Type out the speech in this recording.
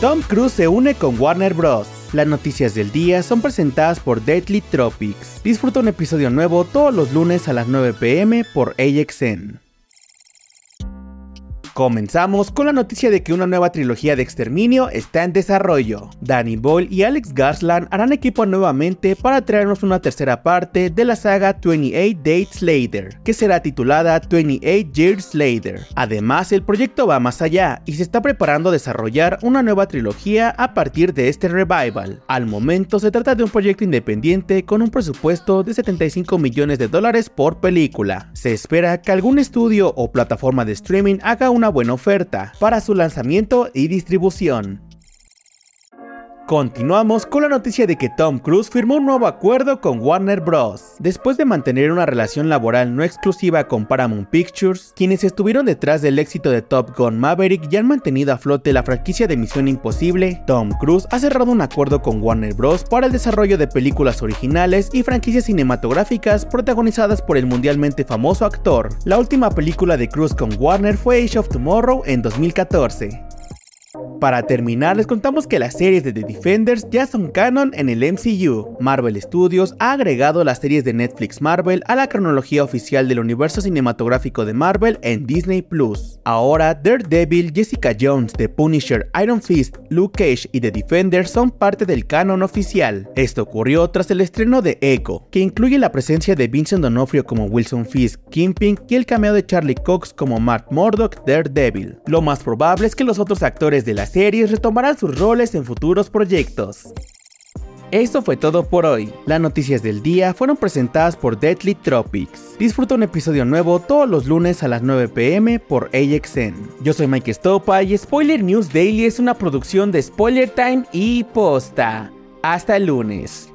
Tom Cruise se une con Warner Bros. Las noticias del día son presentadas por Deadly Tropics. Disfruta un episodio nuevo todos los lunes a las 9 pm por AXN. Comenzamos con la noticia de que una nueva trilogía de exterminio está en desarrollo. Danny Boyle y Alex Garland harán equipo nuevamente para traernos una tercera parte de la saga 28 Dates Later, que será titulada 28 Years Later. Además, el proyecto va más allá y se está preparando a desarrollar una nueva trilogía a partir de este revival. Al momento se trata de un proyecto independiente con un presupuesto de 75 millones de dólares por película. Se espera que algún estudio o plataforma de streaming haga una buena oferta para su lanzamiento y distribución. Continuamos con la noticia de que Tom Cruise firmó un nuevo acuerdo con Warner Bros. Después de mantener una relación laboral no exclusiva con Paramount Pictures, quienes estuvieron detrás del éxito de Top Gun Maverick y han mantenido a flote la franquicia de Misión Imposible, Tom Cruise ha cerrado un acuerdo con Warner Bros. para el desarrollo de películas originales y franquicias cinematográficas protagonizadas por el mundialmente famoso actor. La última película de Cruise con Warner fue Age of Tomorrow en 2014. Para terminar, les contamos que las series de The Defenders ya son canon en el MCU. Marvel Studios ha agregado las series de Netflix Marvel a la cronología oficial del universo cinematográfico de Marvel en Disney Plus. Ahora, Daredevil, Jessica Jones, The Punisher, Iron Fist, Luke Cage y The Defenders son parte del canon oficial. Esto ocurrió tras el estreno de Echo, que incluye la presencia de Vincent D'Onofrio como Wilson Fisk, Kingpin y el cameo de Charlie Cox como Mark Murdock, Daredevil. Lo más probable es que los otros actores de la series retomarán sus roles en futuros proyectos. Esto fue todo por hoy. Las noticias del día fueron presentadas por Deadly Tropics. Disfruta un episodio nuevo todos los lunes a las 9 pm por AXN. Yo soy Mike Stopa y Spoiler News Daily es una producción de Spoiler Time y Posta. Hasta el lunes.